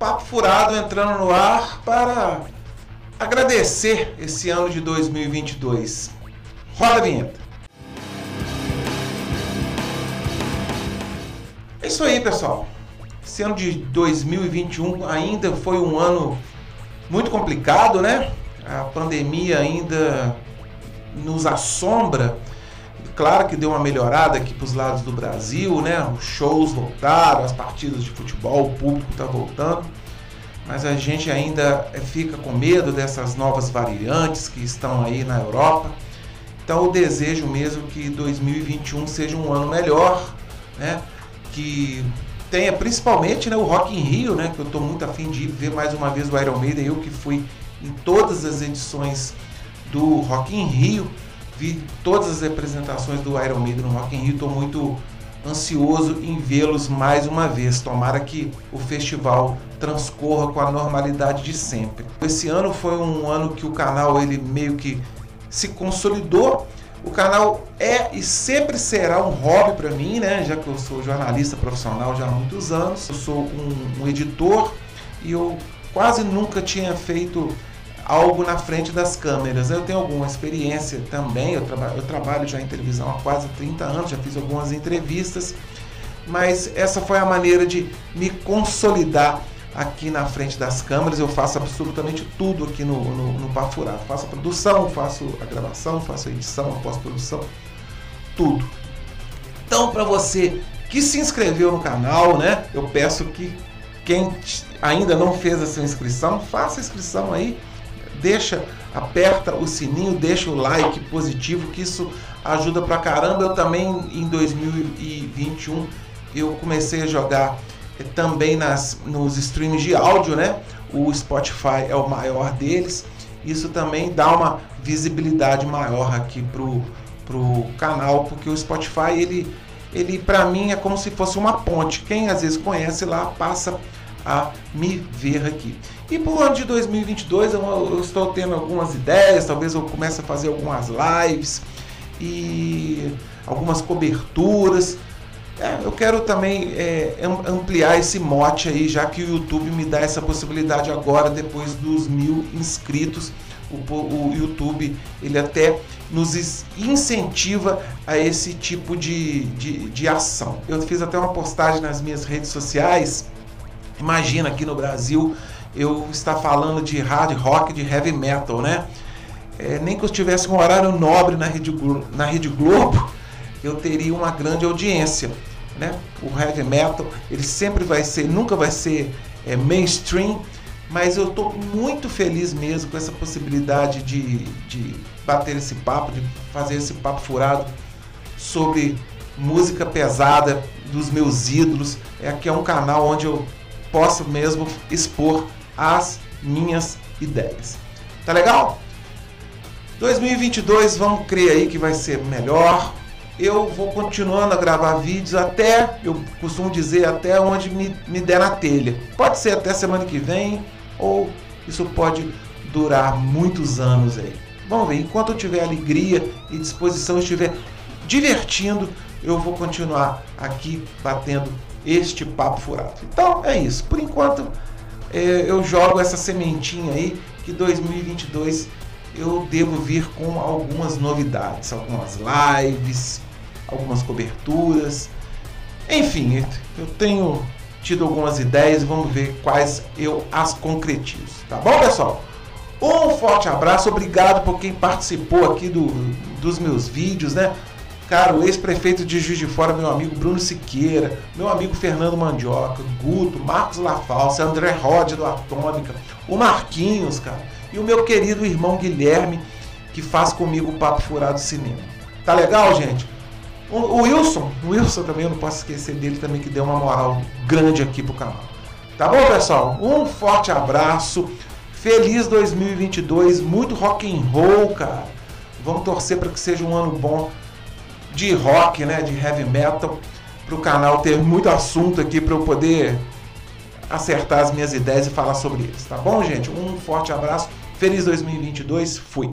Papo Furado entrando no ar para agradecer esse ano de 2022. Roda a vinheta. É isso aí, pessoal. Esse ano de 2021 ainda foi um ano muito complicado, né? A pandemia ainda nos assombra. Claro que deu uma melhorada aqui para os lados do Brasil, né? Os shows voltaram, as partidas de futebol, o público está voltando. Mas a gente ainda fica com medo dessas novas variantes que estão aí na Europa. Então, o desejo mesmo que 2021 seja um ano melhor, né? Que tenha principalmente né, o Rock in Rio, né? Que eu estou muito afim de ver mais uma vez o Iron Maiden. Eu que fui em todas as edições do Rock in Rio, vi todas as representações do Iron Maiden no Rock in Rio. Estou muito ansioso em vê-los mais uma vez. Tomara que o festival transcorra com a normalidade de sempre. Esse ano foi um ano que o canal ele meio que se consolidou. O canal é e sempre será um hobby para mim, né? Já que eu sou jornalista profissional já há muitos anos, eu sou um, um editor e eu quase nunca tinha feito algo na frente das câmeras. Eu tenho alguma experiência também, eu, traba eu trabalho já em televisão há quase 30 anos, já fiz algumas entrevistas, mas essa foi a maneira de me consolidar aqui na frente das câmeras. Eu faço absolutamente tudo aqui no, no, no. Faço a produção, faço a gravação, faço a edição, a pós-produção, tudo. Então, para você que se inscreveu no canal, né? Eu peço que quem ainda não fez a sua inscrição, faça a inscrição aí, deixa, aperta o sininho, deixa o like positivo, que isso ajuda pra caramba. Eu também em 2021 eu comecei a jogar também nas, nos streams de áudio, né? O Spotify é o maior deles. Isso também dá uma visibilidade maior aqui pro, pro canal, porque o Spotify ele, ele para mim é como se fosse uma ponte. Quem às vezes conhece lá passa a me ver aqui. E para o ano de 2022 eu, estou tendo algumas ideias, talvez eu comece a fazer algumas lives e algumas coberturas é, eu quero também é, ampliar esse mote aí, já que o YouTube me dá essa possibilidade agora, depois dos mil inscritos. O, o YouTube ele até nos incentiva a esse tipo de, de, de ação. Eu fiz até uma postagem nas minhas redes sociais. Imagina aqui no Brasil eu estar falando de hard rock, de heavy metal, né? É, nem que eu tivesse um horário nobre na Rede, na Rede Globo, eu teria uma grande audiência né? O heavy metal, ele sempre vai ser, nunca vai ser é, mainstream, mas eu estou muito feliz mesmo com essa possibilidade de, de bater esse papo, de fazer esse papo furado sobre música pesada dos meus ídolos. É aqui é um canal onde eu posso mesmo expor as minhas ideias. Tá legal? 2022, vamos crer aí que vai ser melhor, eu vou continuando a gravar vídeos até, eu costumo dizer, até onde me, me der na telha. Pode ser até semana que vem, ou isso pode durar muitos anos aí. Vamos ver, enquanto eu tiver alegria e disposição, estiver divertindo, eu vou continuar aqui batendo este papo furado. Então é isso. Por enquanto, é, eu jogo essa sementinha aí que 2022 eu devo vir com algumas novidades, algumas lives, algumas coberturas. Enfim, eu tenho tido algumas ideias vamos ver quais eu as concretizo. Tá bom, pessoal? Um forte abraço, obrigado por quem participou aqui do, dos meus vídeos, né? Cara, o ex-prefeito de Juiz de Fora, meu amigo Bruno Siqueira, meu amigo Fernando Mandioca, Guto, Marcos Lafalce, André Rod do Atômica, o Marquinhos, cara, e o meu querido irmão Guilherme, que faz comigo o Papo Furado Cinema. Tá legal, gente? O, Wilson, o Wilson também, eu não posso esquecer dele também, que deu uma moral grande aqui pro canal. Tá bom, pessoal? Um forte abraço. Feliz 2022, muito rock and roll, cara. Vamos torcer para que seja um ano bom de rock, né, de heavy metal, para o canal ter muito assunto aqui para eu poder acertar as minhas ideias e falar sobre eles, tá bom, gente? Um forte abraço. Feliz 2022. Fui.